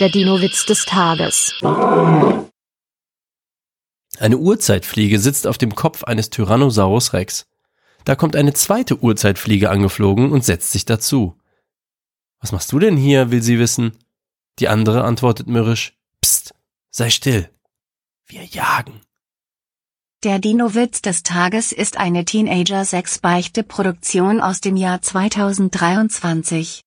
Der Dino-Witz des Tages. Eine Urzeitfliege sitzt auf dem Kopf eines Tyrannosaurus Rex. Da kommt eine zweite Urzeitfliege angeflogen und setzt sich dazu. Was machst du denn hier, will sie wissen. Die andere antwortet mürrisch, Psst, sei still. Wir jagen. Der Dino-Witz des Tages ist eine Teenager-6-Beichte-Produktion aus dem Jahr 2023.